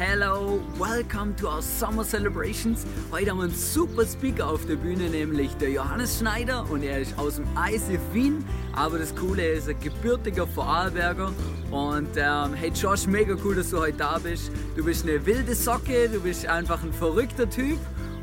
Hello, welcome to our summer celebrations. Heute haben wir einen super Speaker auf der Bühne, nämlich der Johannes Schneider und er ist aus dem ICF Wien. Aber das Coole ist, er ist ein gebürtiger Vorarlberger und ähm, hey Josh, mega cool, dass du heute da bist. Du bist eine wilde Socke, du bist einfach ein verrückter Typ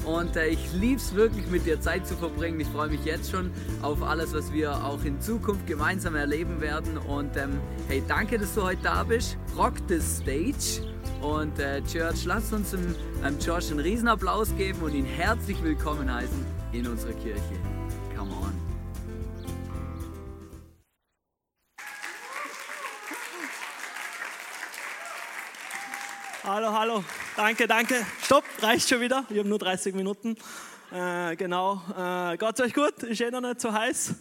und äh, ich liebe es wirklich mit dir Zeit zu verbringen. Ich freue mich jetzt schon auf alles, was wir auch in Zukunft gemeinsam erleben werden. Und ähm, hey, danke, dass du heute da bist. Rock the Stage. Und äh, Church, lasst uns dem ähm, Josh einen Riesenapplaus geben und ihn herzlich willkommen heißen in unserer Kirche. Hallo, hallo. Danke, danke. Stopp, reicht schon wieder. Ich habe nur 30 Minuten. Äh, genau. Äh, Gott euch gut? Ist eh noch nicht so heiß?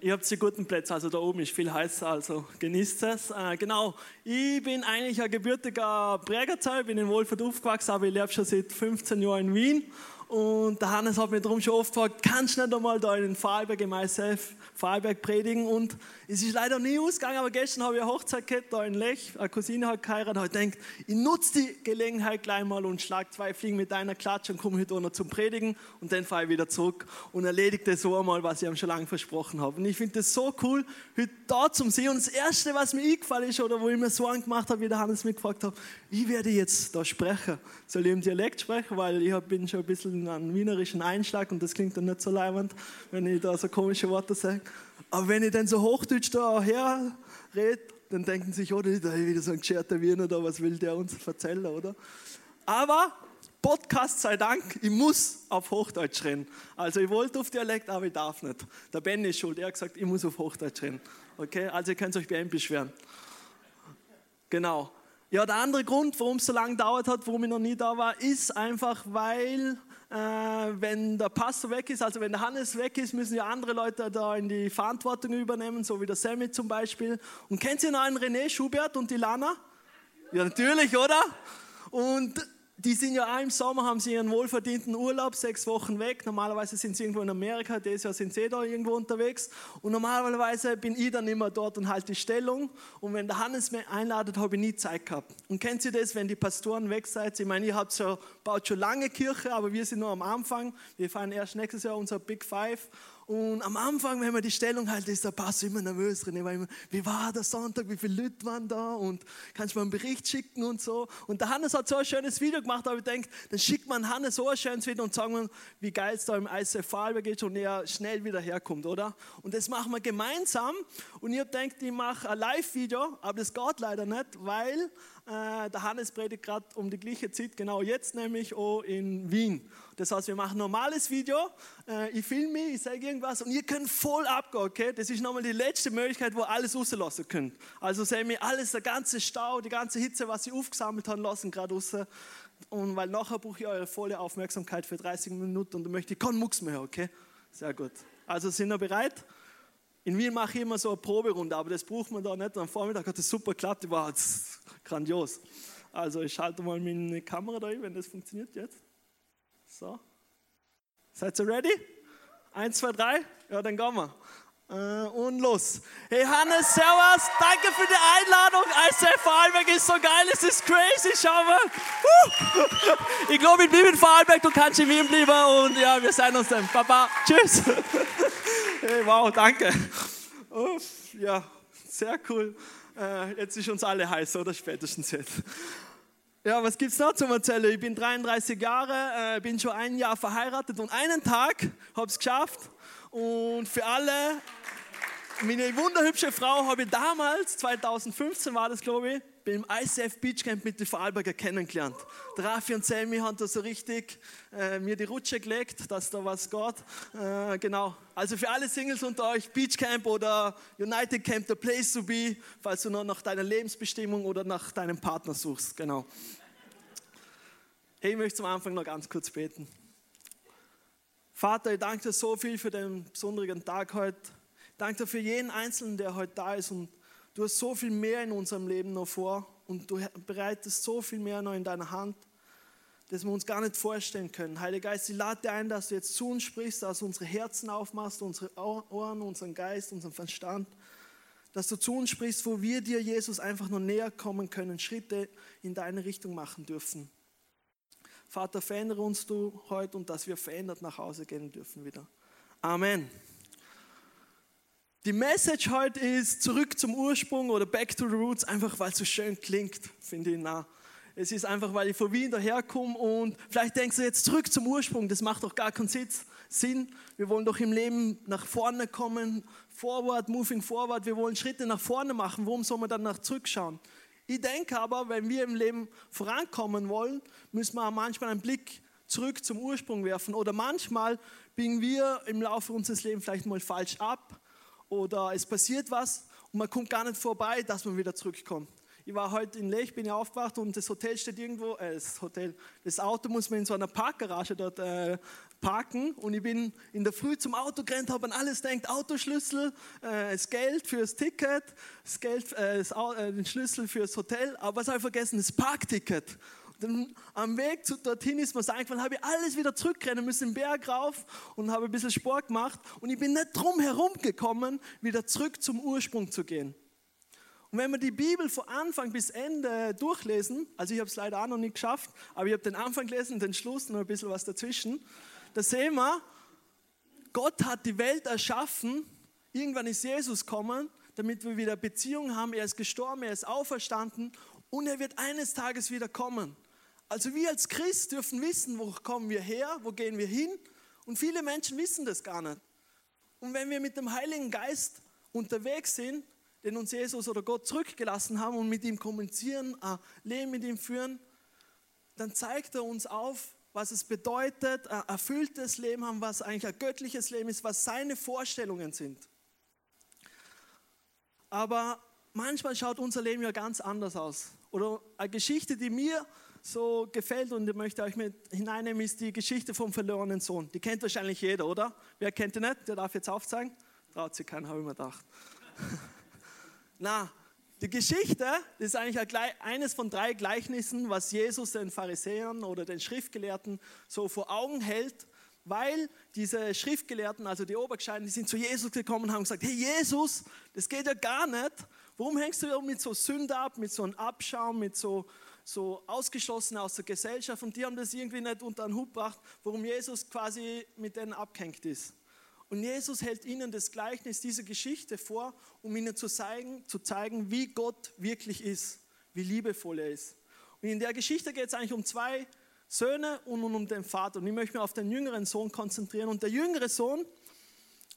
Ihr habt die guten Plätze, also da oben ist viel heißer, also genießt es. Äh, genau, ich bin eigentlich ein gebürtiger Prägerzer, bin in Wohlfahrt aufgewachsen, aber ich lebe schon seit 15 Jahren in Wien und der Hannes hat mich darum schon oft gefragt, kannst du nicht einmal da in den Vorarlberg, in myself, Vorarlberg predigen? Und es ist leider nie ausgegangen, aber gestern habe ich eine Hochzeit gehabt, da in Lech, eine Cousine hat geheiratet, ich gedacht, ich nutze die Gelegenheit gleich mal und schlage zwei Fliegen mit einer Klatsche und komme heute noch zum Predigen und dann fahre ich wieder zurück und erledige das so einmal, was ich ihm schon lange versprochen habe. Und ich finde das so cool, heute da zum sehen. Und das Erste, was mir eingefallen ist oder wo ich mir so angemacht habe, wie der Hannes mich gefragt hat, wie werde ich jetzt da sprechen? Soll ich im Dialekt sprechen, weil ich bin schon ein bisschen einen wienerischen Einschlag und das klingt dann nicht so leibend, wenn ich da so komische Worte sage. Aber wenn ich dann so Hochdeutsch da her rede, dann denken sich, oh, da ist wieder so ein gescherter Wiener da, was will der uns erzählen, oder? Aber Podcast sei Dank, ich muss auf Hochdeutsch reden. Also ich wollte auf Dialekt, aber ich darf nicht. Der Ben ist schuld, er hat gesagt, ich muss auf Hochdeutsch reden. Okay, also ihr könnt euch bei ihm beschweren. Genau. Ja, der andere Grund, warum es so lange dauert hat, warum ich noch nie da war, ist einfach, weil wenn der Pastor weg ist, also wenn der Hannes weg ist, müssen ja andere Leute da in die Verantwortung übernehmen, so wie der Sammy zum Beispiel. Und kennt ihr noch einen René Schubert und die Lana? Ja, natürlich, oder? Und die sind ja im Sommer, haben sie ihren wohlverdienten Urlaub, sechs Wochen weg. Normalerweise sind sie irgendwo in Amerika, dieses Jahr sind sie da irgendwo unterwegs. Und normalerweise bin ich dann immer dort und halte die Stellung. Und wenn der Hannes mich einladet, habe ich nie Zeit gehabt. Und kennt ihr das, wenn die Pastoren weg seid? Ich meine, ihr habt schon, baut schon lange Kirche, aber wir sind nur am Anfang. Wir feiern erst nächstes Jahr unser Big Five. Und am Anfang, wenn man die Stellung hält, ist der Pastor immer nervös drin. Immer, wie war der Sonntag, wie viele Leute waren da und kannst du mal einen Bericht schicken und so. Und der Hannes hat so ein schönes Video gemacht, aber ich denke, dann schickt man Hannes so ein schönes Video und sagen wir, wie geil es da im ICF Vorarlberg geht und er schnell wieder herkommt, oder? Und das machen wir gemeinsam. Und ihr denkt, ich mache ein Live-Video, aber das geht leider nicht, weil äh, der Hannes predigt gerade um die gleiche Zeit, genau jetzt nämlich auch in Wien. Das heißt, wir machen ein normales Video, äh, ich filme ich sage irgendwas und ihr könnt voll abgehen, okay? Das ist nochmal die letzte Möglichkeit, wo ihr alles rauslassen könnt. Also sehen wir alles, der ganze Stau, die ganze Hitze, was sie aufgesammelt haben lassen, gerade raus. Und weil nachher brauche ich eure volle Aufmerksamkeit für 30 Minuten und dann möchte ich keinen Mucks mehr, okay? Sehr gut. Also sind wir bereit? In Wien mache ich immer so eine Proberunde, aber das braucht man da nicht. Am Vormittag hat das super geklappt, war grandios. Also ich schalte mal meine Kamera da ein, wenn das funktioniert jetzt. So. Seid ihr ready? Eins, zwei, drei? Ja, dann gehen wir. Äh, und los. Hey Hannes, Servus, danke für die Einladung. ICF Vorarlberg ist so geil, es ist crazy, schau mal. Uh. Ich glaube, ich bleibe in Vorarlberg, du kannst in Wien bleiben und ja, wir sehen uns dann. Papa, tschüss. Hey, wow, danke. Uff, ja, sehr cool. Äh, jetzt ist uns alle heiß, oder spätestens jetzt. Ja, was gibt es noch zum Erzählen? Ich bin 33 Jahre, äh, bin schon ein Jahr verheiratet und einen Tag habe es geschafft. Und für alle, meine wunderhübsche Frau habe ich damals, 2015 war das glaube ich, beim ICF Beach Camp mit den Vorarlberger kennengelernt. Der Raffi und Selmi haben da so richtig äh, mir die Rutsche gelegt, dass da was geht. Äh, genau. Also für alle Singles unter euch, Beach Camp oder United Camp, the place to be, falls du noch nach deiner Lebensbestimmung oder nach deinem Partner suchst. Genau. Hey, ich möchte zum Anfang noch ganz kurz beten. Vater, ich danke dir so viel für den besonderen Tag heute. Ich danke dir für jeden Einzelnen, der heute da ist und Du hast so viel mehr in unserem Leben noch vor und du bereitest so viel mehr noch in deiner Hand, dass wir uns gar nicht vorstellen können. Heiliger Geist, ich lade dir ein, dass du jetzt zu uns sprichst, dass du unsere Herzen aufmachst, unsere Ohren, unseren Geist, unseren Verstand, dass du zu uns sprichst, wo wir dir, Jesus, einfach noch näher kommen können, Schritte in deine Richtung machen dürfen. Vater, verändere uns du heute und dass wir verändert nach Hause gehen dürfen wieder. Amen. Die Message heute ist zurück zum Ursprung oder back to the roots, einfach weil es so schön klingt, finde ich. Na, es ist einfach, weil ich von Wien daherkomme und vielleicht denkst du jetzt zurück zum Ursprung, das macht doch gar keinen Sinn. Wir wollen doch im Leben nach vorne kommen, forward, moving forward, wir wollen Schritte nach vorne machen, warum soll man dann nach zurückschauen? Ich denke aber, wenn wir im Leben vorankommen wollen, müssen wir manchmal einen Blick zurück zum Ursprung werfen oder manchmal biegen wir im Laufe unseres Lebens vielleicht mal falsch ab oder es passiert was und man kommt gar nicht vorbei, dass man wieder zurückkommt. Ich war heute in Lech, bin ja aufgewacht und das Hotel steht irgendwo, äh, das Hotel, das Auto muss man in so einer Parkgarage dort äh, parken und ich bin in der Früh zum Auto gerannt, habe an alles denkt, Autoschlüssel, äh, das Geld fürs Ticket, das Geld, äh, das, äh, den Schlüssel fürs Hotel, aber was habe ich vergessen, das Parkticket. Dann am Weg zu dorthin ist mir so eingefallen, habe ich alles wieder zurückrennen müssen, den Berg rauf und habe ein bisschen Sport gemacht und ich bin nicht drum herum gekommen, wieder zurück zum Ursprung zu gehen. Und wenn wir die Bibel von Anfang bis Ende durchlesen, also ich habe es leider auch noch nicht geschafft, aber ich habe den Anfang gelesen, den Schluss und ein bisschen was dazwischen, da sehen wir, Gott hat die Welt erschaffen, irgendwann ist Jesus gekommen, damit wir wieder Beziehungen haben, er ist gestorben, er ist auferstanden und er wird eines Tages wieder kommen. Also wir als Christ dürfen wissen, wo kommen wir her, wo gehen wir hin. Und viele Menschen wissen das gar nicht. Und wenn wir mit dem Heiligen Geist unterwegs sind, den uns Jesus oder Gott zurückgelassen haben und mit ihm kommunizieren, ein Leben mit ihm führen, dann zeigt er uns auf, was es bedeutet, ein erfülltes Leben haben, was eigentlich ein göttliches Leben ist, was seine Vorstellungen sind. Aber manchmal schaut unser Leben ja ganz anders aus. Oder eine Geschichte, die mir so gefällt und möchte euch mit hineinnehmen, ist die Geschichte vom verlorenen Sohn. Die kennt wahrscheinlich jeder, oder? Wer kennt die nicht? Der darf jetzt aufzeigen. Traut sich keiner, habe ich mir gedacht. Na, die Geschichte ist eigentlich eines von drei Gleichnissen, was Jesus den Pharisäern oder den Schriftgelehrten so vor Augen hält, weil diese Schriftgelehrten, also die Obergescheiten, die sind zu Jesus gekommen und haben gesagt, hey Jesus, das geht ja gar nicht. Warum hängst du mit so Sünde ab, mit so einem Abschaum, mit so so ausgeschlossen aus der Gesellschaft und die haben das irgendwie nicht unter den Hut gebracht, warum Jesus quasi mit denen abgehängt ist. Und Jesus hält ihnen das Gleichnis, diese Geschichte vor, um ihnen zu zeigen, zu zeigen, wie Gott wirklich ist, wie liebevoll er ist. Und in der Geschichte geht es eigentlich um zwei Söhne und um den Vater. Und ich möchte mich auf den jüngeren Sohn konzentrieren. Und der jüngere Sohn,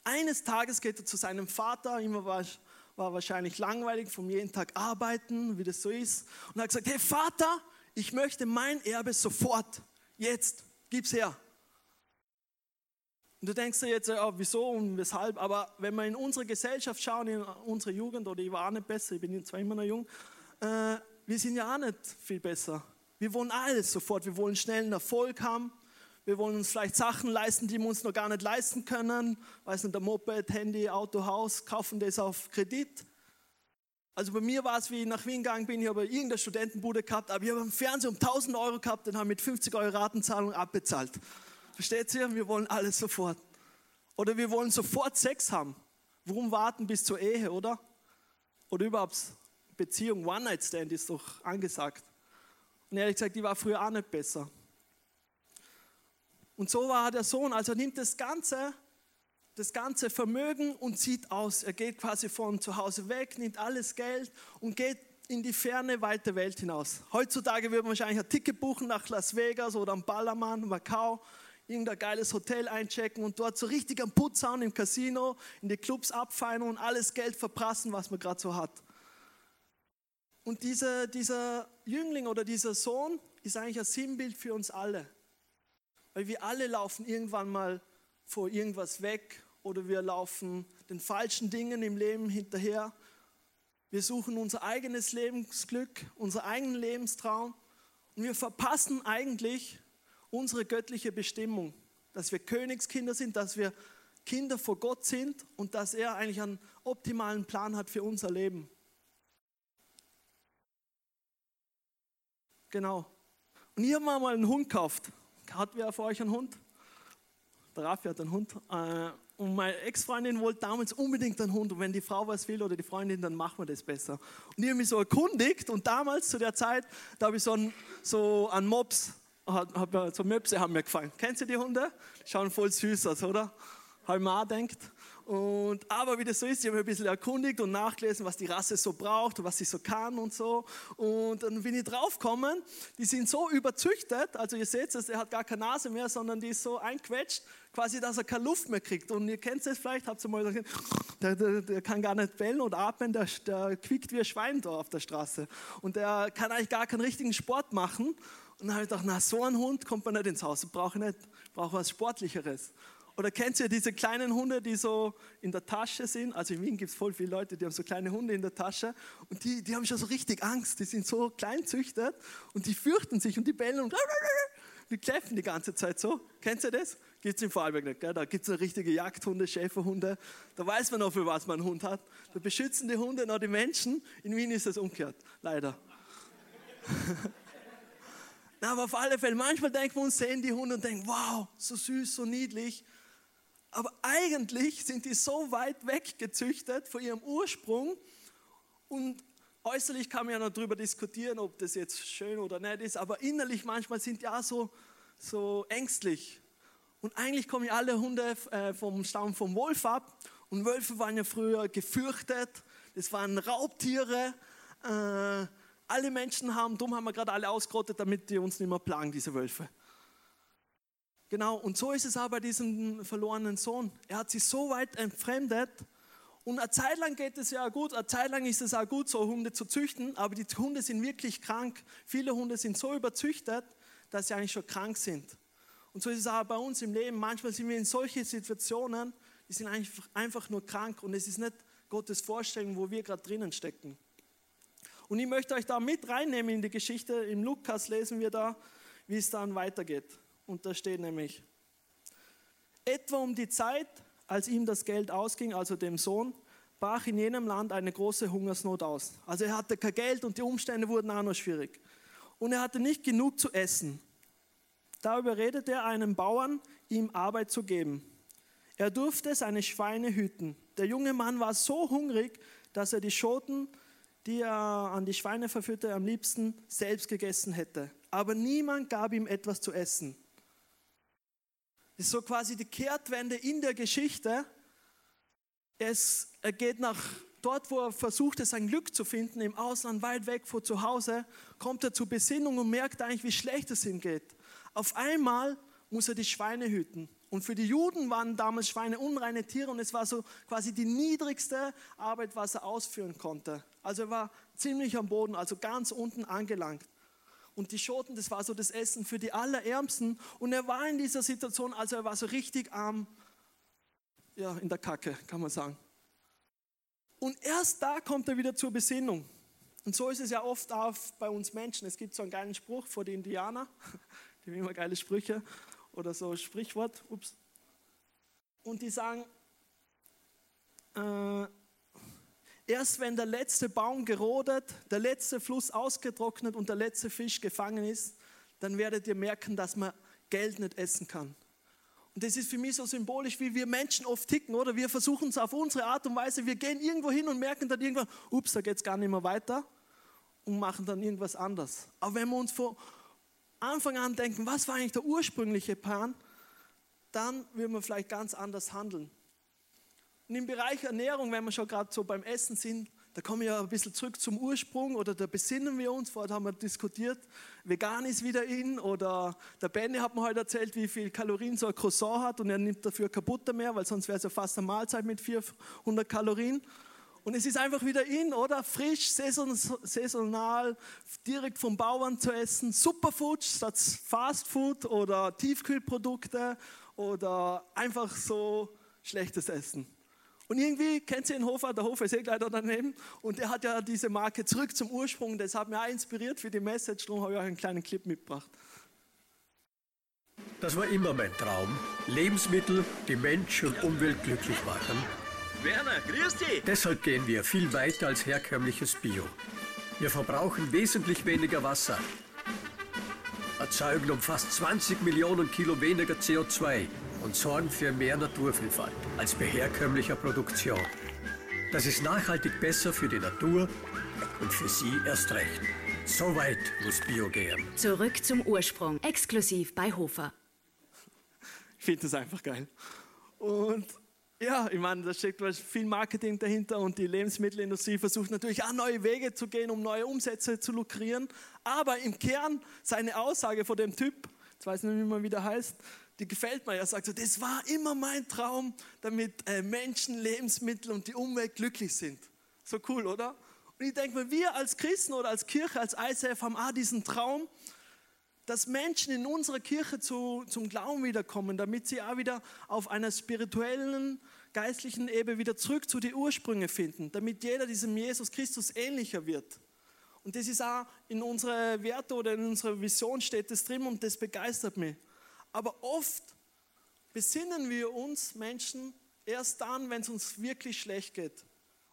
eines Tages geht er zu seinem Vater, immer war war wahrscheinlich langweilig vom jeden Tag arbeiten, wie das so ist, und hat gesagt, hey Vater, ich möchte mein Erbe sofort, jetzt, gib's her. Und du denkst dir jetzt, ja, wieso und weshalb, aber wenn wir in unsere Gesellschaft schauen, in unsere Jugend, oder ich war auch nicht besser, ich bin zwar immer noch jung, äh, wir sind ja auch nicht viel besser. Wir wollen alles sofort, wir wollen schnellen Erfolg haben, wir wollen uns vielleicht Sachen leisten, die wir uns noch gar nicht leisten können. Weiß nicht, der Moped, Handy, Auto, Haus, kaufen das auf Kredit. Also bei mir war es, wie ich nach Wien gegangen bin, ich habe irgendeine Studentenbude gehabt, aber ich habe einen Fernseher um 1000 Euro gehabt, den habe mit 50 Euro Ratenzahlung abbezahlt. Versteht ihr? Wir wollen alles sofort. Oder wir wollen sofort Sex haben. Warum warten bis zur Ehe, oder? Oder überhaupt Beziehung, One-Night-Stand ist doch angesagt. Und ehrlich gesagt, die war früher auch nicht besser. Und so war der Sohn. Also nimmt das Ganze das ganze Vermögen und zieht aus. Er geht quasi von zu Hause weg, nimmt alles Geld und geht in die ferne, weite Welt hinaus. Heutzutage würde man wahrscheinlich ein Ticket buchen nach Las Vegas oder am Ballermann, Macau, irgendein geiles Hotel einchecken und dort so richtig am Putz hauen im Casino, in die Clubs abfeiern und alles Geld verprassen, was man gerade so hat. Und dieser, dieser Jüngling oder dieser Sohn ist eigentlich ein Sinnbild für uns alle. Weil wir alle laufen irgendwann mal vor irgendwas weg oder wir laufen den falschen Dingen im Leben hinterher. Wir suchen unser eigenes Lebensglück, unser eigenen Lebenstraum und wir verpassen eigentlich unsere göttliche Bestimmung, dass wir Königskinder sind, dass wir Kinder vor Gott sind und dass er eigentlich einen optimalen Plan hat für unser Leben. Genau. Und ich habe mir mal einen Hund gekauft. Hat wer von euch einen Hund? Der Raffi hat einen Hund. Äh, und meine Ex-Freundin wollte damals unbedingt einen Hund. Und wenn die Frau was will oder die Freundin, dann machen wir das besser. Und ich habe mich so erkundigt. Und damals, zu der Zeit, da habe ich so einen, so einen Mops, so Möpse haben mir gefallen. Kennst du die Hunde? Die schauen voll süß aus, oder? Habe ich mir auch gedacht. Und, aber wie das so ist, ich habe mich ein bisschen erkundigt und nachgelesen, was die Rasse so braucht und was sie so kann und so. Und dann bin ich draufgekommen, die sind so überzüchtet, also ihr seht es, er hat gar keine Nase mehr, sondern die ist so einquetscht, quasi, dass er keine Luft mehr kriegt. Und ihr kennt es vielleicht, habt ihr mal gesagt, der, der, der, kann gar nicht bellen oder atmen, der, der quickt wie ein Schwein da auf der Straße. Und der kann eigentlich gar keinen richtigen Sport machen. Und dann habe ich gedacht, na, so ein Hund kommt man nicht ins Haus, brauche ich nicht, brauche was Sportlicheres. Oder kennt ihr diese kleinen Hunde, die so in der Tasche sind? Also in Wien gibt es voll viele Leute, die haben so kleine Hunde in der Tasche und die, die haben schon so richtig Angst. Die sind so kleinzüchtet und die fürchten sich und die bellen und die kläffen die ganze Zeit so. Kennt ihr das? Gibt es in Vorarlberg nicht. Gell? Da gibt es richtige Jagdhunde, Schäferhunde. Da weiß man auch, für was man einen Hund hat. Da beschützen die Hunde noch die Menschen. In Wien ist das umgekehrt, leider. Aber auf alle Fälle, manchmal denken wir uns, sehen die Hunde und denken, wow, so süß, so niedlich. Aber eigentlich sind die so weit weggezüchtet von ihrem Ursprung und äußerlich kann man ja noch darüber diskutieren, ob das jetzt schön oder nicht ist, aber innerlich manchmal sind die auch so, so ängstlich. Und eigentlich kommen ja alle Hunde äh, vom Stamm vom Wolf ab und Wölfe waren ja früher gefürchtet, das waren Raubtiere. Äh, alle Menschen haben, darum haben wir gerade alle ausgerottet, damit die uns nicht mehr plagen, diese Wölfe. Genau, und so ist es auch bei diesem verlorenen Sohn. Er hat sich so weit entfremdet und eine Zeit lang geht es ja gut, eine Zeit lang ist es auch gut, so Hunde zu züchten, aber die Hunde sind wirklich krank. Viele Hunde sind so überzüchtet, dass sie eigentlich schon krank sind. Und so ist es auch bei uns im Leben. Manchmal sind wir in solchen Situationen, die sind einfach, einfach nur krank und es ist nicht Gottes Vorstellung, wo wir gerade drinnen stecken. Und ich möchte euch da mit reinnehmen in die Geschichte. Im Lukas lesen wir da, wie es dann weitergeht. Und da steht nämlich, etwa um die Zeit, als ihm das Geld ausging, also dem Sohn, brach in jenem Land eine große Hungersnot aus. Also er hatte kein Geld und die Umstände wurden auch noch schwierig. Und er hatte nicht genug zu essen. Da überredete er einen Bauern, ihm Arbeit zu geben. Er durfte seine Schweine hüten. Der junge Mann war so hungrig, dass er die Schoten, die er an die Schweine verführte, am liebsten selbst gegessen hätte. Aber niemand gab ihm etwas zu essen. Das ist so quasi die Kehrtwende in der Geschichte. Es, er geht nach dort, wo er versuchte, sein Glück zu finden, im Ausland, weit weg von zu Hause, kommt er zur Besinnung und merkt eigentlich, wie schlecht es ihm geht. Auf einmal muss er die Schweine hüten. Und für die Juden waren damals Schweine unreine Tiere und es war so quasi die niedrigste Arbeit, was er ausführen konnte. Also er war ziemlich am Boden, also ganz unten angelangt. Und die Schoten, das war so das Essen für die Allerärmsten. Und er war in dieser Situation, also er war so richtig arm, ja, in der Kacke, kann man sagen. Und erst da kommt er wieder zur Besinnung. Und so ist es ja oft auch bei uns Menschen. Es gibt so einen geilen Spruch vor die Indianer, die haben immer geile Sprüche oder so Sprichwort. Ups. Und die sagen, äh, Erst wenn der letzte Baum gerodet, der letzte Fluss ausgetrocknet und der letzte Fisch gefangen ist, dann werdet ihr merken, dass man Geld nicht essen kann. Und das ist für mich so symbolisch, wie wir Menschen oft ticken, oder? Wir versuchen es auf unsere Art und Weise. Wir gehen irgendwo hin und merken dann irgendwann, ups, da geht es gar nicht mehr weiter und machen dann irgendwas anders. Aber wenn wir uns von Anfang an denken, was war eigentlich der ursprüngliche Plan, dann würden wir vielleicht ganz anders handeln. Und im Bereich Ernährung, wenn wir schon gerade so beim Essen sind, da kommen wir ja ein bisschen zurück zum Ursprung oder da besinnen wir uns. Vorher haben wir diskutiert, vegan ist wieder in oder der Benny hat mir heute erzählt, wie viel Kalorien so ein Croissant hat und er nimmt dafür kaputt mehr, weil sonst wäre es ja fast eine Mahlzeit mit 400 Kalorien. Und es ist einfach wieder in, oder? Frisch, saisonal, direkt vom Bauern zu essen. Superfood statt Fastfood oder Tiefkühlprodukte oder einfach so schlechtes Essen. Und irgendwie kennt ihr den Hofer, der Hofer ist eh gleich da daneben und der hat ja diese Marke zurück zum Ursprung. Das hat mich auch inspiriert für die Message, darum habe ich euch einen kleinen Clip mitgebracht. Das war immer mein Traum. Lebensmittel, die Mensch und Umwelt glücklich machen. Werner, grüß dich! Deshalb gehen wir viel weiter als herkömmliches Bio. Wir verbrauchen wesentlich weniger Wasser, erzeugen um fast 20 Millionen Kilo weniger CO2 und sorgen für mehr Naturvielfalt als bei herkömmlicher Produktion. Das ist nachhaltig besser für die Natur und für Sie erst recht. So weit muss Bio gehen. Zurück zum Ursprung, exklusiv bei Hofer. Ich finde das einfach geil. Und ja, ich meine, da steckt viel Marketing dahinter und die Lebensmittelindustrie versucht natürlich auch neue Wege zu gehen, um neue Umsätze zu lukrieren. Aber im Kern seine Aussage von dem Typ, jetzt weiß ich nicht wie der heißt, die gefällt mir. Er sagt so, das war immer mein Traum, damit äh, Menschen, Lebensmittel und die Umwelt glücklich sind. So cool, oder? Und ich denke mir, wir als Christen oder als Kirche, als ICF haben auch diesen Traum, dass Menschen in unserer Kirche zu, zum Glauben wiederkommen, damit sie auch wieder auf einer spirituellen, geistlichen Ebene wieder zurück zu den Ursprüngen finden, damit jeder diesem Jesus Christus ähnlicher wird. Und das ist auch in unserer Werte oder in unserer Vision steht das drin und das begeistert mich. Aber oft besinnen wir uns Menschen erst dann, wenn es uns wirklich schlecht geht.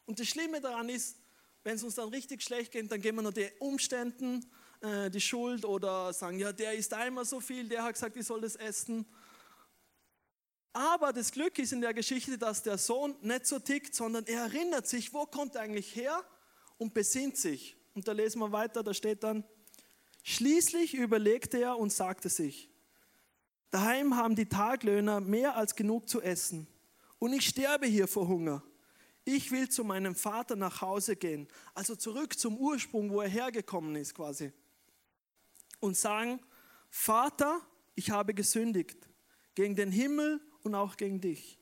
Und das Schlimme daran ist, wenn es uns dann richtig schlecht geht, dann geben wir nur den Umständen äh, die Schuld oder sagen, ja, der isst einmal so viel, der hat gesagt, ich soll das essen. Aber das Glück ist in der Geschichte, dass der Sohn nicht so tickt, sondern er erinnert sich, wo kommt er eigentlich her und besinnt sich. Und da lesen wir weiter, da steht dann, schließlich überlegte er und sagte sich, Daheim haben die Taglöhner mehr als genug zu essen. Und ich sterbe hier vor Hunger. Ich will zu meinem Vater nach Hause gehen, also zurück zum Ursprung, wo er hergekommen ist quasi. Und sagen, Vater, ich habe gesündigt gegen den Himmel und auch gegen dich.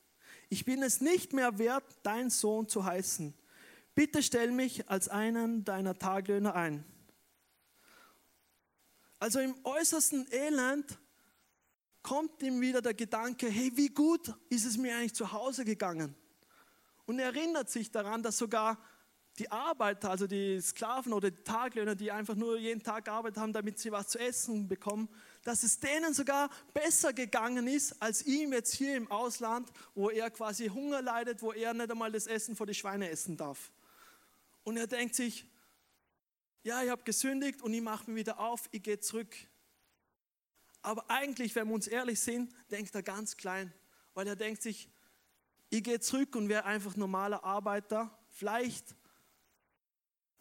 Ich bin es nicht mehr wert, dein Sohn zu heißen. Bitte stell mich als einen deiner Taglöhner ein. Also im äußersten Elend kommt ihm wieder der Gedanke, hey, wie gut ist es mir eigentlich zu Hause gegangen? Und er erinnert sich daran, dass sogar die Arbeiter, also die Sklaven oder die Taglöhner, die einfach nur jeden Tag gearbeitet haben, damit sie was zu essen bekommen, dass es denen sogar besser gegangen ist als ihm jetzt hier im Ausland, wo er quasi Hunger leidet, wo er nicht einmal das Essen vor die Schweine essen darf. Und er denkt sich, ja, ich habe gesündigt und ich mache mich wieder auf, ich gehe zurück aber eigentlich, wenn wir uns ehrlich sind, denkt er ganz klein, weil er denkt sich, ich gehe zurück und wäre einfach normaler Arbeiter. Vielleicht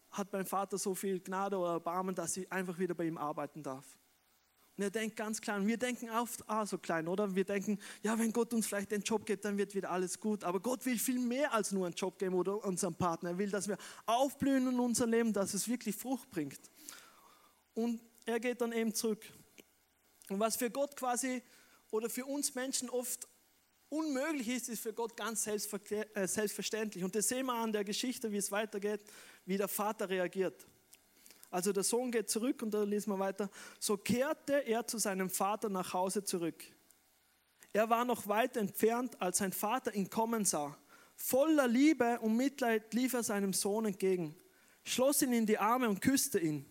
hat mein Vater so viel Gnade oder Erbarmen, dass ich einfach wieder bei ihm arbeiten darf. Und er denkt ganz klein. Wir denken oft auch so klein, oder? Wir denken, ja, wenn Gott uns vielleicht den Job gibt, dann wird wieder alles gut. Aber Gott will viel mehr als nur einen Job geben oder unseren Partner. Er will, dass wir aufblühen in unser Leben, dass es wirklich Frucht bringt. Und er geht dann eben zurück. Und was für Gott quasi oder für uns Menschen oft unmöglich ist, ist für Gott ganz äh, selbstverständlich. Und das sehen wir an der Geschichte, wie es weitergeht, wie der Vater reagiert. Also der Sohn geht zurück und da lesen wir weiter. So kehrte er zu seinem Vater nach Hause zurück. Er war noch weit entfernt, als sein Vater ihn kommen sah. Voller Liebe und Mitleid lief er seinem Sohn entgegen, schloss ihn in die Arme und küsste ihn.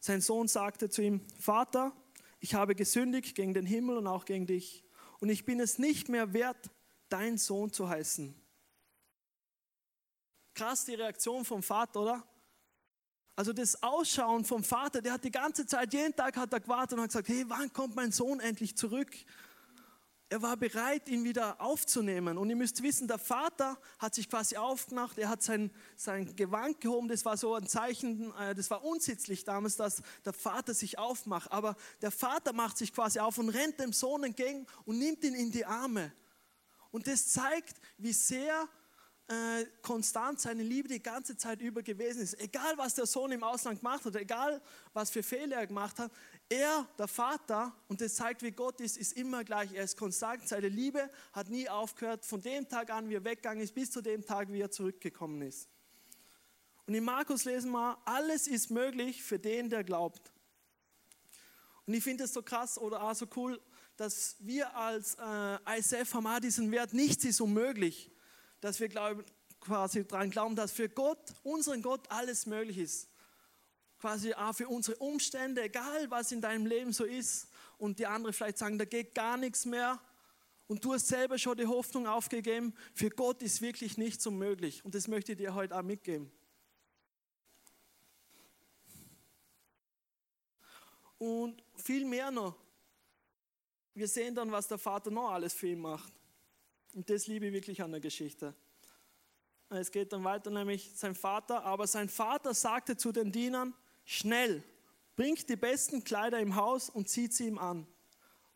Sein Sohn sagte zu ihm, Vater, ich habe gesündigt gegen den Himmel und auch gegen dich. Und ich bin es nicht mehr wert, dein Sohn zu heißen. Krass die Reaktion vom Vater, oder? Also das Ausschauen vom Vater, der hat die ganze Zeit, jeden Tag hat er gewartet und hat gesagt, hey, wann kommt mein Sohn endlich zurück? er war bereit, ihn wieder aufzunehmen. Und ihr müsst wissen, der Vater hat sich quasi aufgemacht, er hat sein, sein Gewand gehoben, das war so ein Zeichen, äh, das war unsittlich damals, dass der Vater sich aufmacht. Aber der Vater macht sich quasi auf und rennt dem Sohn entgegen und nimmt ihn in die Arme. Und das zeigt, wie sehr äh, konstant seine Liebe die ganze Zeit über gewesen ist. Egal, was der Sohn im Ausland gemacht hat, egal, was für Fehler er gemacht hat, er, der Vater, und das zeigt, wie Gott ist, ist immer gleich. Er ist konstant. Seine Liebe hat nie aufgehört, von dem Tag an, wie er weggegangen ist, bis zu dem Tag, wie er zurückgekommen ist. Und in Markus lesen wir, alles ist möglich für den, der glaubt. Und ich finde es so krass oder auch so cool, dass wir als äh, ISF haben diesen Wert, nichts ist unmöglich dass wir glauben, quasi daran glauben, dass für Gott, unseren Gott, alles möglich ist. Quasi auch für unsere Umstände, egal was in deinem Leben so ist und die anderen vielleicht sagen, da geht gar nichts mehr und du hast selber schon die Hoffnung aufgegeben, für Gott ist wirklich nichts unmöglich und das möchte ich dir heute auch mitgeben. Und viel mehr noch, wir sehen dann, was der Vater noch alles für ihn macht. Und das liebe ich wirklich an der Geschichte. Es geht dann weiter, nämlich sein Vater. Aber sein Vater sagte zu den Dienern, schnell, bringt die besten Kleider im Haus und zieht sie ihm an.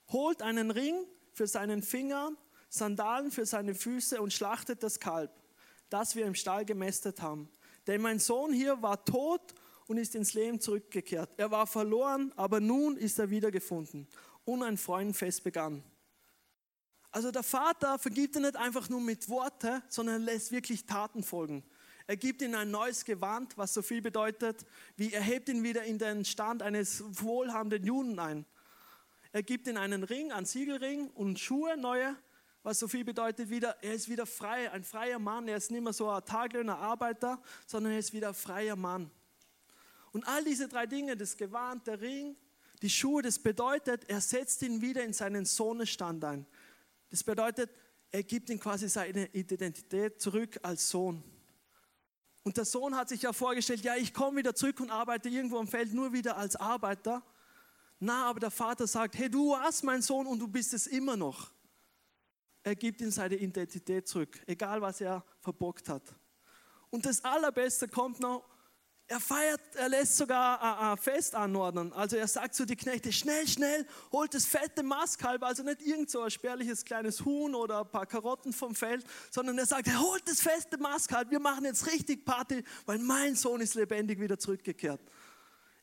Holt einen Ring für seinen Finger, Sandalen für seine Füße und schlachtet das Kalb, das wir im Stall gemästet haben. Denn mein Sohn hier war tot und ist ins Leben zurückgekehrt. Er war verloren, aber nun ist er wiedergefunden. Und ein Freudenfest begann. Also der Vater vergibt er nicht einfach nur mit Worten, sondern er lässt wirklich Taten folgen. Er gibt ihm ein neues Gewand, was so viel bedeutet, wie er hebt ihn wieder in den Stand eines wohlhabenden Juden ein. Er gibt ihm einen Ring, einen Siegelring und Schuhe, neue, was so viel bedeutet wieder, er ist wieder frei, ein freier Mann. Er ist nicht mehr so ein Taglöhner, Arbeiter, sondern er ist wieder ein freier Mann. Und all diese drei Dinge, das Gewand, der Ring, die Schuhe, das bedeutet, er setzt ihn wieder in seinen Sohnestand ein. Das bedeutet, er gibt ihm quasi seine Identität zurück als Sohn. Und der Sohn hat sich ja vorgestellt, ja, ich komme wieder zurück und arbeite irgendwo am Feld nur wieder als Arbeiter. Na, aber der Vater sagt, hey, du warst mein Sohn und du bist es immer noch. Er gibt ihm seine Identität zurück, egal was er verbockt hat. Und das Allerbeste kommt noch, er feiert, er lässt sogar ein Fest anordnen. Also er sagt zu den Knechten, schnell, schnell, holt das fette Mastkalb, also nicht irgend so ein spärliches kleines Huhn oder ein paar Karotten vom Feld, sondern er sagt, holt das feste Mastkalb, wir machen jetzt richtig Party, weil mein Sohn ist lebendig wieder zurückgekehrt.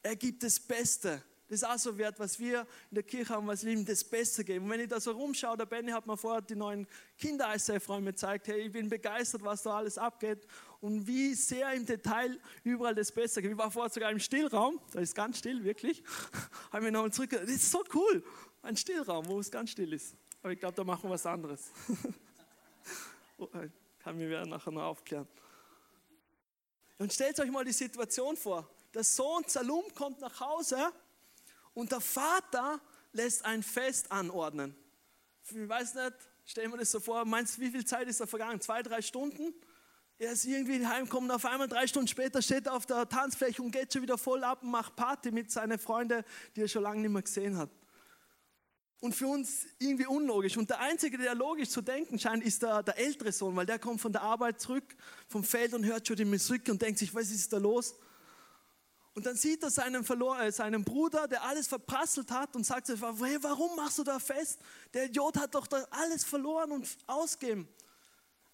Er gibt das Beste. Das ist auch so wert, was wir in der Kirche haben, was lieben, das Beste geben. Und wenn ich da so rumschaue, der Benny hat mir vorher die neuen Kinder-ISF-Räume gezeigt, hey, ich bin begeistert, was da alles abgeht und wie sehr im Detail überall das Beste geht. Ich war vorher sogar im Stillraum, da ist ganz still, wirklich. Habe mir nochmal zurück, das ist so cool, ein Stillraum, wo es ganz still ist. Aber ich glaube, da machen wir was anderes. Oh, kann mir wer nachher noch aufklären. Und stellt euch mal die Situation vor. Der Sohn Salum kommt nach Hause und der Vater lässt ein Fest anordnen. Ich weiß nicht, stellen wir das so vor, meinst du, wie viel Zeit ist da vergangen? Zwei, drei Stunden? Er ist irgendwie heimgekommen, auf einmal drei Stunden später steht er auf der Tanzfläche und geht schon wieder voll ab und macht Party mit seinen Freunden, die er schon lange nicht mehr gesehen hat. Und für uns irgendwie unlogisch. Und der Einzige, der logisch zu denken scheint, ist der, der ältere Sohn, weil der kommt von der Arbeit zurück, vom Feld und hört schon die Musik und denkt sich, was ist da los? Und dann sieht er seinen, Verlor äh, seinen Bruder, der alles verprasselt hat und sagt, hey, warum machst du da fest? Der Idiot hat doch da alles verloren und ausgegeben.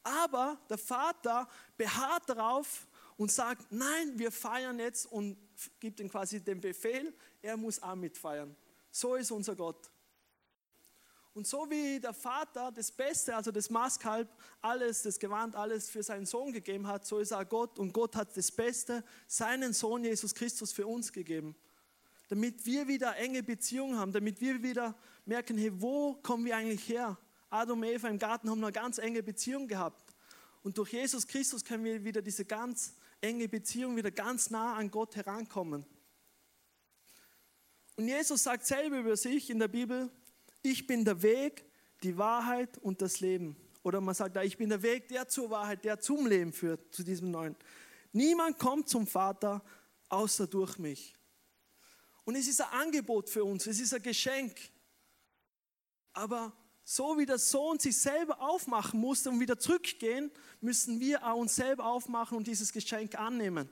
Aber der Vater beharrt darauf und sagt, nein, wir feiern jetzt und gibt ihm quasi den Befehl, er muss auch mitfeiern. So ist unser Gott. Und so wie der Vater das Beste, also das Maßkalb, alles, das Gewand, alles für seinen Sohn gegeben hat, so ist auch Gott. Und Gott hat das Beste, seinen Sohn Jesus Christus für uns gegeben. Damit wir wieder enge Beziehungen haben, damit wir wieder merken, hey, wo kommen wir eigentlich her? Adam und Eva im Garten haben eine ganz enge Beziehung gehabt. Und durch Jesus Christus können wir wieder diese ganz enge Beziehung wieder ganz nah an Gott herankommen. Und Jesus sagt selber über sich in der Bibel, ich bin der Weg, die Wahrheit und das Leben. Oder man sagt, ich bin der Weg, der zur Wahrheit, der zum Leben führt, zu diesem neuen. Niemand kommt zum Vater außer durch mich. Und es ist ein Angebot für uns, es ist ein Geschenk. Aber so wie der Sohn sich selber aufmachen musste und wieder zurückgehen, müssen wir auch uns selber aufmachen und dieses Geschenk annehmen.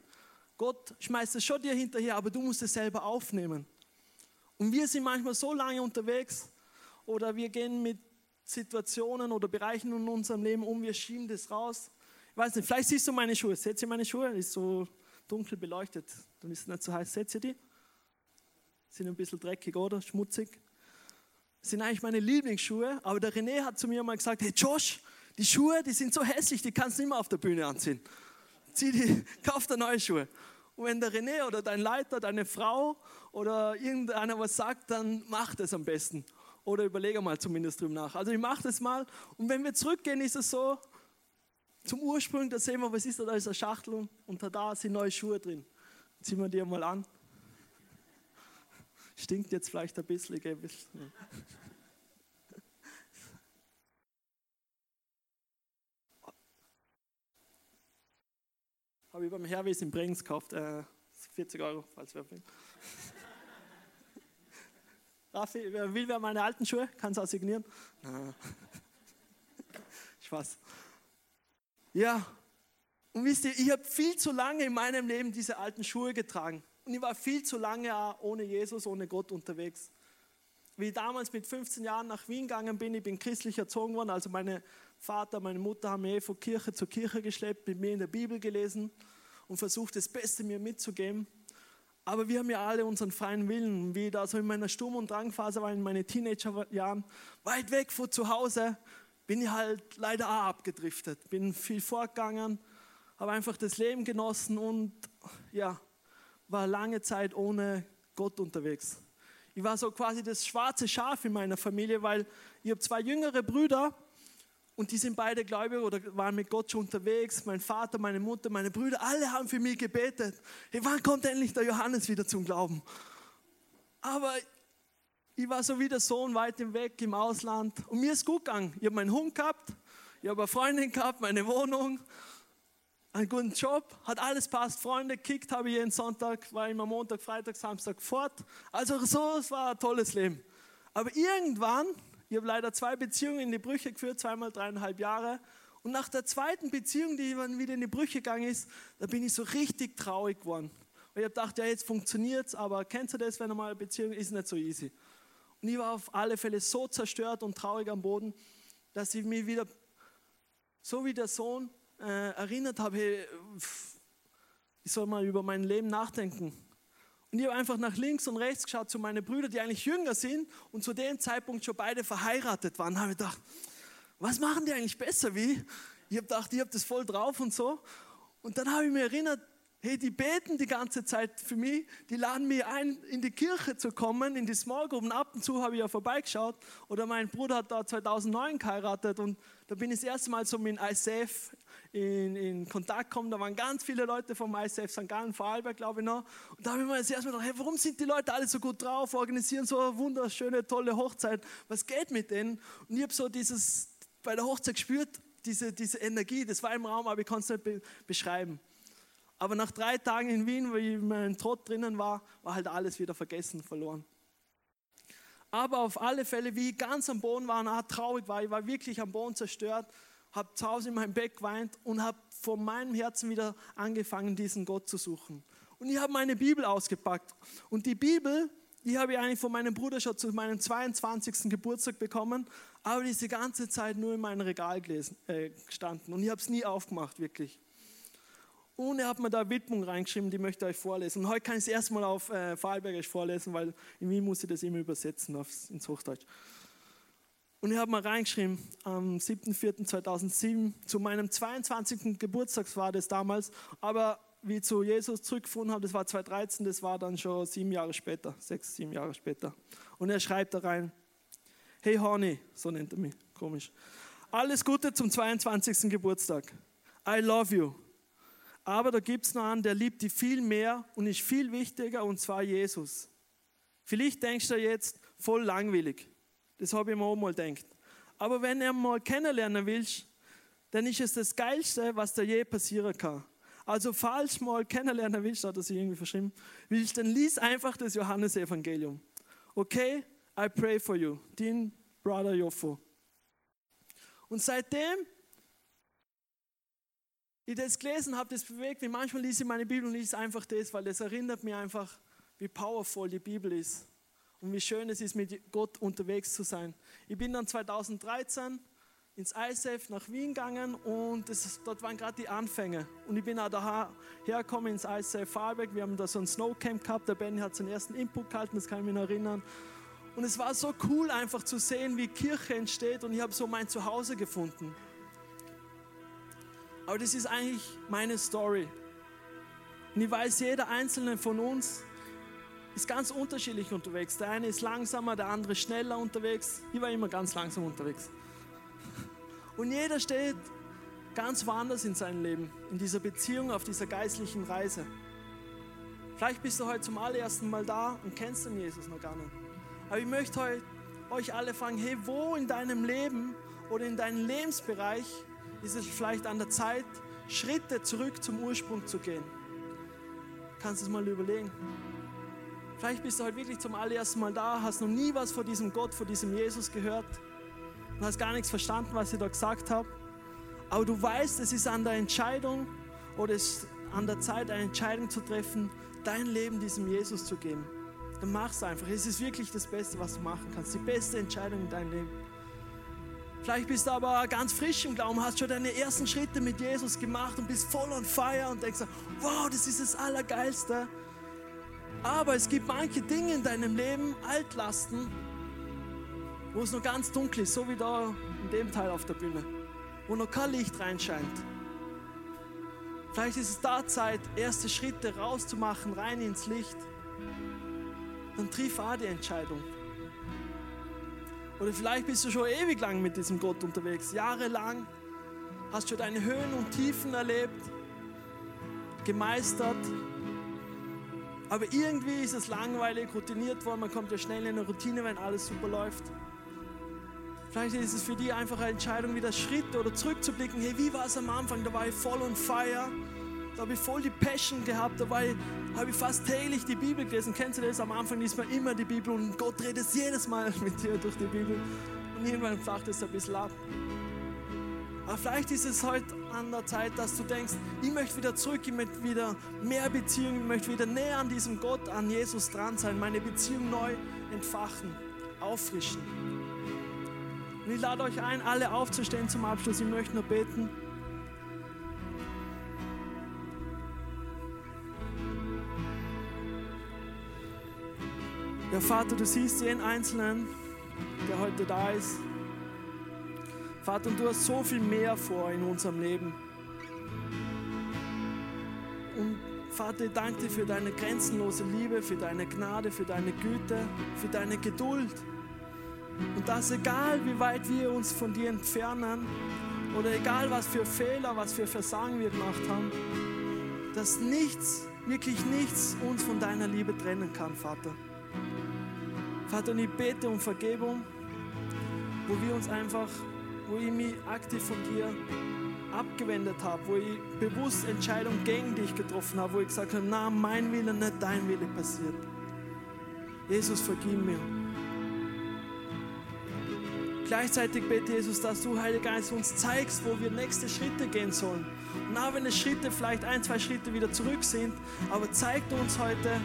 Gott schmeißt es schon dir hinterher, aber du musst es selber aufnehmen. Und wir sind manchmal so lange unterwegs, oder wir gehen mit Situationen oder Bereichen in unserem Leben um, wir schieben das raus. Ich weiß nicht, vielleicht siehst du meine Schuhe. Seht ihr meine Schuhe? Ist so dunkel beleuchtet. Dann ist es nicht so heiß. Seht ihr die? Sind ein bisschen dreckig, oder? Schmutzig. Das sind eigentlich meine Lieblingsschuhe. Aber der René hat zu mir mal gesagt: Hey Josh, die Schuhe, die sind so hässlich, die kannst du nicht mehr auf der Bühne anziehen. Zieh die, kauf dir neue Schuhe. Und wenn der René oder dein Leiter, deine Frau oder irgendeiner was sagt, dann mach das am besten. Oder überlege mal zumindest drüber nach. Also ich mache das mal. Und wenn wir zurückgehen, ist es so, zum Ursprung, da sehen wir, was ist da, da ist eine Schachtel und da sind neue Schuhe drin. Ziehen wir die mal an. Stinkt jetzt vielleicht ein bisschen, gell? Habe ich beim Herwes in Bregenz gekauft. Äh, 40 Euro, falls wer will. Raffi, will wer meine alten Schuhe? Kann es auch signieren? Spaß. Ja, und wisst ihr, ich habe viel zu lange in meinem Leben diese alten Schuhe getragen. Und ich war viel zu lange ohne Jesus, ohne Gott unterwegs. Wie ich damals mit 15 Jahren nach Wien gegangen bin, ich bin christlich erzogen worden, also meine Vater, meine Mutter haben mich von Kirche zu Kirche geschleppt, mit mir in der Bibel gelesen und versucht, das Beste mir mitzugeben. Aber wir haben ja alle unseren freien Willen. Wie da so in meiner Sturm- und Drangphase war, in meinen Teenagerjahren, weit weg von zu Hause, bin ich halt leider auch abgedriftet. Bin viel vorgegangen, habe einfach das Leben genossen und ja, war lange Zeit ohne Gott unterwegs. Ich war so quasi das schwarze Schaf in meiner Familie, weil ich habe zwei jüngere Brüder und die sind beide gläubig oder waren mit Gott schon unterwegs. Mein Vater, meine Mutter, meine Brüder, alle haben für mich gebetet. Hey, wann kommt endlich der Johannes wieder zum Glauben? Aber ich war so wie der Sohn weit im Weg im Ausland und mir ist gut gegangen. Ich habe meinen Hund gehabt, ich habe eine Freundin gehabt, meine Wohnung, einen guten Job, hat alles passt. Freunde gekickt habe ich jeden Sonntag, war immer Montag, Freitag, Samstag fort. Also so, es war ein tolles Leben. Aber irgendwann ich habe leider zwei Beziehungen in die Brüche geführt, zweimal dreieinhalb Jahre. Und nach der zweiten Beziehung, die dann wieder in die Brüche gegangen ist, da bin ich so richtig traurig geworden. Und ich habe gedacht, ja, jetzt funktioniert es, aber kennst du das, wenn einmal eine Beziehung ist, nicht so easy. Und ich war auf alle Fälle so zerstört und traurig am Boden, dass ich mich wieder, so wie der Sohn, äh, erinnert habe, hey, ich soll mal über mein Leben nachdenken. Und ich habe einfach nach links und rechts geschaut zu meinen Brüdern, die eigentlich jünger sind und zu dem Zeitpunkt schon beide verheiratet waren. Da habe ich gedacht, was machen die eigentlich besser wie? Ich habe gedacht, ich habe das voll drauf und so. Und dann habe ich mir erinnert, hey, die beten die ganze Zeit für mich, die laden mich ein, in die Kirche zu kommen, in die Small Group. Und ab und zu habe ich ja vorbeigeschaut. Oder mein Bruder hat da 2009 geheiratet und da bin ich das erste Mal so mit ISF in, in Kontakt gekommen. Da waren ganz viele Leute vom ISF St. Gallen, Vorarlberg, glaube ich noch. Und da habe ich mir das erste Mal gedacht, hey, warum sind die Leute alle so gut drauf, organisieren so eine wunderschöne, tolle Hochzeit. Was geht mit denen? Und ich habe so dieses, bei der Hochzeit gespürt, diese, diese Energie, das war im Raum, aber ich konnte es nicht be beschreiben. Aber nach drei Tagen in Wien, wo ich in meinem Trott drinnen war, war halt alles wieder vergessen, verloren. Aber auf alle Fälle, wie ich ganz am Boden war und traurig war, ich war wirklich am Boden zerstört, habe zu Hause in meinem Bett geweint und habe von meinem Herzen wieder angefangen, diesen Gott zu suchen. Und ich habe meine Bibel ausgepackt. Und die Bibel, die habe ich eigentlich von meinem Bruder schon zu meinem 22. Geburtstag bekommen, aber diese ganze Zeit nur in meinem Regal gelesen, äh, gestanden. Und ich habe es nie aufgemacht, wirklich. Und er hat mir da Widmung reingeschrieben, die möchte ich euch vorlesen. Und heute kann ich es erstmal auf äh, Vorarlbergisch vorlesen, weil in Wien muss ich das immer übersetzen aufs, ins Hochdeutsch. Und ich habe mal reingeschrieben, am 7.4.2007, zu meinem 22. Geburtstag war das damals, aber wie ich zu Jesus zurückgefunden habe, das war 2013, das war dann schon sieben Jahre später, sechs, sieben Jahre später. Und er schreibt da rein, hey Horny, so nennt er mich, komisch, alles Gute zum 22. Geburtstag. I love you. Aber da gibt es noch einen, der liebt dich viel mehr und ist viel wichtiger, und zwar Jesus. Vielleicht denkst du jetzt, voll langweilig. Das habe ich mir auch mal gedacht. Aber wenn er mal kennenlernen willst, dann ist es das Geilste, was da je passieren kann. Also falls mal kennenlernen willst, hat er sich irgendwie verschrieben, willst, dann lies einfach das Johannesevangelium. Okay, I pray for you. Dean Brother Joffo. Und seitdem ich das gelesen habe, das bewegt mich. Manchmal lese ich meine Bibel und lese einfach das, weil das erinnert mich einfach, wie powerful die Bibel ist und wie schön es ist, mit Gott unterwegs zu sein. Ich bin dann 2013 ins ISAF nach Wien gegangen und das, dort waren gerade die Anfänge. Und ich bin auch daher hergekommen ins ISAF Fahrberg. Wir haben da so ein Snowcamp gehabt. Der Benny hat seinen ersten Input gehalten, das kann ich mich noch erinnern. Und es war so cool einfach zu sehen, wie Kirche entsteht und ich habe so mein Zuhause gefunden. Aber das ist eigentlich meine Story. Und ich weiß, jeder einzelne von uns ist ganz unterschiedlich unterwegs. Der eine ist langsamer, der andere schneller unterwegs. Ich war immer ganz langsam unterwegs. Und jeder steht ganz woanders in seinem Leben, in dieser Beziehung, auf dieser geistlichen Reise. Vielleicht bist du heute zum allerersten Mal da und kennst den Jesus noch gar nicht. Aber ich möchte heute euch alle fragen, hey, wo in deinem Leben oder in deinem Lebensbereich ist es vielleicht an der Zeit, Schritte zurück zum Ursprung zu gehen? Kannst du es mal überlegen. Vielleicht bist du heute wirklich zum allerersten Mal da, hast noch nie was von diesem Gott, von diesem Jesus gehört und hast gar nichts verstanden, was ich da gesagt habe. Aber du weißt, es ist an der Entscheidung oder es ist an der Zeit, eine Entscheidung zu treffen, dein Leben diesem Jesus zu geben. Dann mach es einfach. Es ist wirklich das Beste, was du machen kannst. Die beste Entscheidung in deinem Leben. Vielleicht bist du aber ganz frisch im Glauben, hast schon deine ersten Schritte mit Jesus gemacht und bist voll on fire und denkst, wow, das ist das Allergeilste. Aber es gibt manche Dinge in deinem Leben, Altlasten, wo es noch ganz dunkel ist, so wie da in dem Teil auf der Bühne, wo noch kein Licht reinscheint. Vielleicht ist es da Zeit, erste Schritte rauszumachen, rein ins Licht. Dann triff auch die Entscheidung. Oder vielleicht bist du schon ewig lang mit diesem Gott unterwegs, jahrelang, hast schon deine Höhen und Tiefen erlebt, gemeistert. Aber irgendwie ist es langweilig, routiniert worden, man kommt ja schnell in eine Routine, wenn alles super läuft. Vielleicht ist es für dich einfach eine Entscheidung, wieder Schritte oder zurückzublicken. Hey, wie war es am Anfang? Da war ich voll on fire. Da habe ich voll die Passion gehabt. Da habe ich fast täglich die Bibel gelesen. Kennst du das? Am Anfang liest man immer die Bibel und Gott redet jedes Mal mit dir durch die Bibel. Und irgendwann flacht es ein bisschen ab. Aber vielleicht ist es heute an der Zeit, dass du denkst, ich möchte wieder zurück, ich möchte wieder mehr Beziehung, ich möchte wieder näher an diesem Gott, an Jesus dran sein, meine Beziehung neu entfachen, auffrischen. Und ich lade euch ein, alle aufzustehen zum Abschluss. Ich möchte nur beten. Ja, Vater, du siehst jeden Einzelnen, der heute da ist. Vater, du hast so viel mehr vor in unserem Leben. Und Vater, ich danke dir für deine grenzenlose Liebe, für deine Gnade, für deine Güte, für deine Geduld. Und dass egal wie weit wir uns von dir entfernen oder egal was für Fehler, was für Versagen wir gemacht haben, dass nichts, wirklich nichts uns von deiner Liebe trennen kann, Vater. Vater, und ich bete um Vergebung, wo wir uns einfach, wo ich mich aktiv von dir abgewendet habe, wo ich bewusst Entscheidungen gegen dich getroffen habe, wo ich gesagt habe, na, mein Wille, nicht dein Wille passiert. Jesus, vergib mir. Gleichzeitig bete Jesus, dass du, Heiliger Geist, uns zeigst, wo wir nächste Schritte gehen sollen. Auch wenn es Schritte vielleicht ein, zwei Schritte wieder zurück sind, aber zeig uns heute,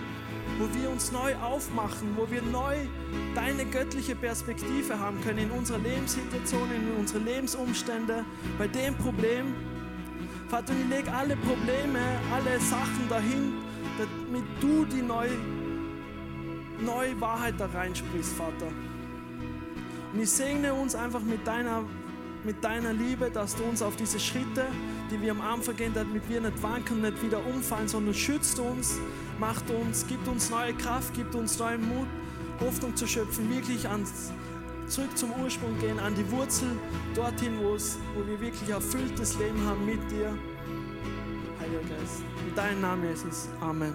wo wir uns neu aufmachen, wo wir neu deine göttliche Perspektive haben können in unserer Lebenssituation, in unsere Lebensumstände, bei dem Problem. Vater, ich lege alle Probleme, alle Sachen dahin, damit du die neue, neue Wahrheit da reinsprichst, Vater. Und ich segne uns einfach mit deiner, mit deiner Liebe, dass du uns auf diese Schritte, die wir am Anfang gehen, damit wir nicht wanken, nicht wieder umfallen, sondern schützt uns, macht uns, gibt uns neue Kraft, gibt uns neuen Mut, Hoffnung zu schöpfen, wirklich ans, zurück zum Ursprung gehen, an die Wurzel, dorthin, wo, wir wirklich erfülltes Leben haben mit dir. Heiliger Geist, in deinem Namen, Jesus. Amen.